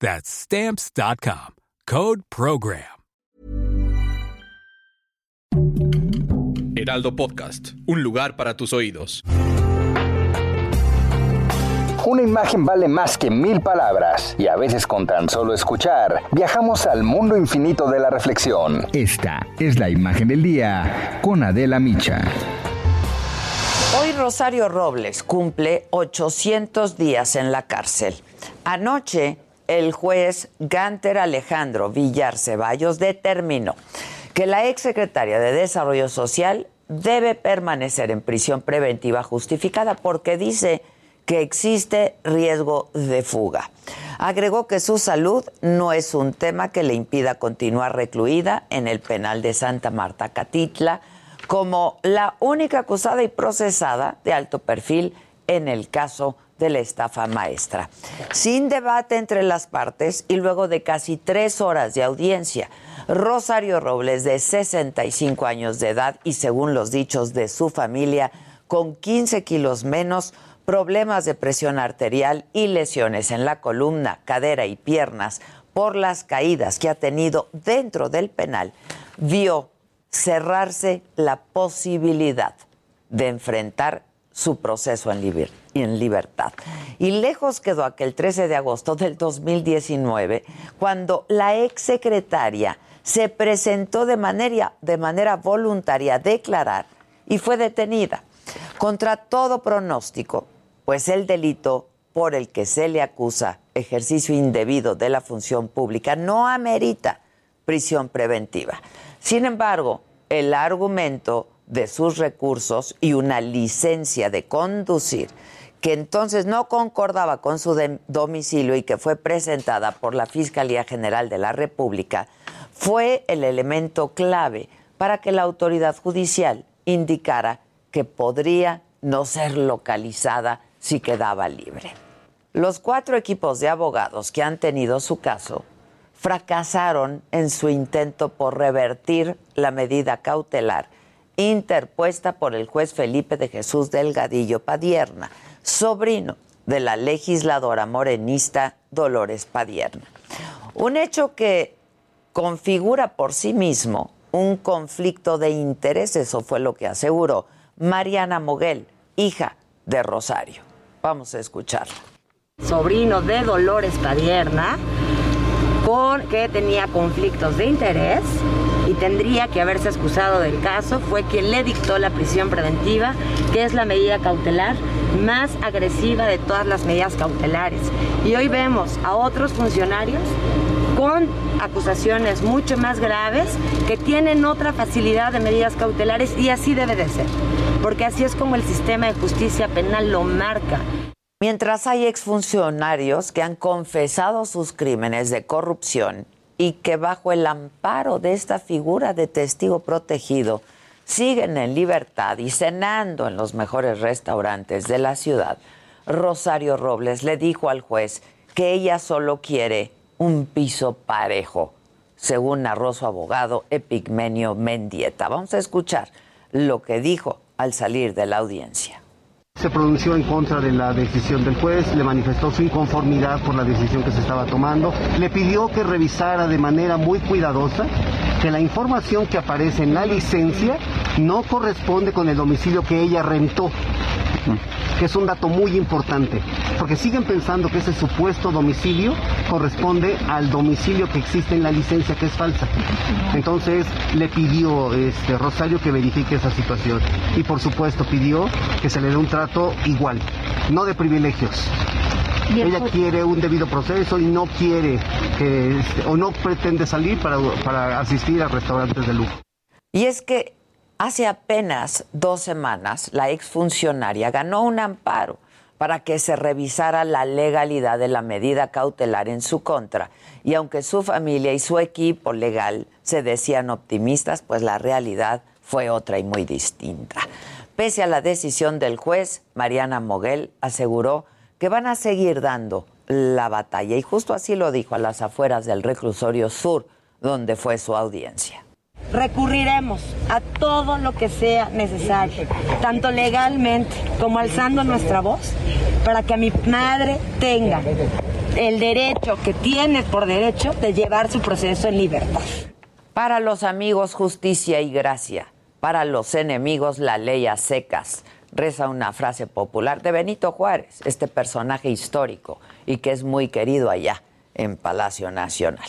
That's Stamps.com. Code Program. Heraldo Podcast, un lugar para tus oídos. Una imagen vale más que mil palabras y a veces con tan solo escuchar viajamos al mundo infinito de la reflexión. Esta es la imagen del día con Adela Micha. Hoy Rosario Robles cumple 800 días en la cárcel. Anoche el juez Ganter Alejandro Villar Ceballos determinó que la exsecretaria de Desarrollo Social debe permanecer en prisión preventiva justificada porque dice que existe riesgo de fuga. Agregó que su salud no es un tema que le impida continuar recluida en el penal de Santa Marta Catitla como la única acusada y procesada de alto perfil en el caso de la estafa maestra. Sin debate entre las partes y luego de casi tres horas de audiencia, Rosario Robles, de 65 años de edad y según los dichos de su familia, con 15 kilos menos, problemas de presión arterial y lesiones en la columna, cadera y piernas por las caídas que ha tenido dentro del penal, vio cerrarse la posibilidad de enfrentar su proceso en, libertad. Y lejos quedó aquel 13 de agosto del 2019, cuando la exsecretaria se presentó de manera, de manera voluntaria a declarar y fue detenida. Contra todo pronóstico, pues el delito por el que se le acusa ejercicio indebido de la función pública no amerita prisión preventiva. Sin embargo, el argumento de sus recursos y una licencia de conducir que entonces no concordaba con su domicilio y que fue presentada por la Fiscalía General de la República, fue el elemento clave para que la autoridad judicial indicara que podría no ser localizada si quedaba libre. Los cuatro equipos de abogados que han tenido su caso fracasaron en su intento por revertir la medida cautelar interpuesta por el juez Felipe de Jesús Delgadillo Padierna, sobrino de la legisladora morenista Dolores Padierna. Un hecho que configura por sí mismo un conflicto de intereses, o fue lo que aseguró Mariana Moguel, hija de Rosario. Vamos a escucharla. Sobrino de Dolores Padierna, porque tenía conflictos de interés tendría que haberse excusado del caso, fue quien le dictó la prisión preventiva, que es la medida cautelar más agresiva de todas las medidas cautelares. Y hoy vemos a otros funcionarios con acusaciones mucho más graves que tienen otra facilidad de medidas cautelares y así debe de ser, porque así es como el sistema de justicia penal lo marca. Mientras hay exfuncionarios que han confesado sus crímenes de corrupción y que bajo el amparo de esta figura de testigo protegido siguen en libertad y cenando en los mejores restaurantes de la ciudad, Rosario Robles le dijo al juez que ella solo quiere un piso parejo, según narró su abogado Epigmenio Mendieta. Vamos a escuchar lo que dijo al salir de la audiencia. Se pronunció en contra de la decisión del juez, le manifestó su inconformidad por la decisión que se estaba tomando, le pidió que revisara de manera muy cuidadosa que la información que aparece en la licencia no corresponde con el domicilio que ella rentó que es un dato muy importante, porque siguen pensando que ese supuesto domicilio corresponde al domicilio que existe en la licencia, que es falsa. Entonces le pidió este, Rosario que verifique esa situación y por supuesto pidió que se le dé un trato igual, no de privilegios. Ella quiere un debido proceso y no quiere que, este, o no pretende salir para, para asistir a restaurantes de lujo. Y es que hace apenas dos semanas la exfuncionaria ganó un amparo para que se revisara la legalidad de la medida cautelar en su contra. Y aunque su familia y su equipo legal se decían optimistas, pues la realidad fue otra y muy distinta. Pese a la decisión del juez, Mariana Moguel aseguró que van a seguir dando la batalla. Y justo así lo dijo a las afueras del reclusorio sur, donde fue su audiencia. Recurriremos a todo lo que sea necesario, tanto legalmente como alzando nuestra voz, para que mi madre tenga el derecho que tiene por derecho de llevar su proceso en libertad. Para los amigos, justicia y gracia. Para los enemigos, la ley a secas. Reza una frase popular de Benito Juárez, este personaje histórico y que es muy querido allá en Palacio Nacional.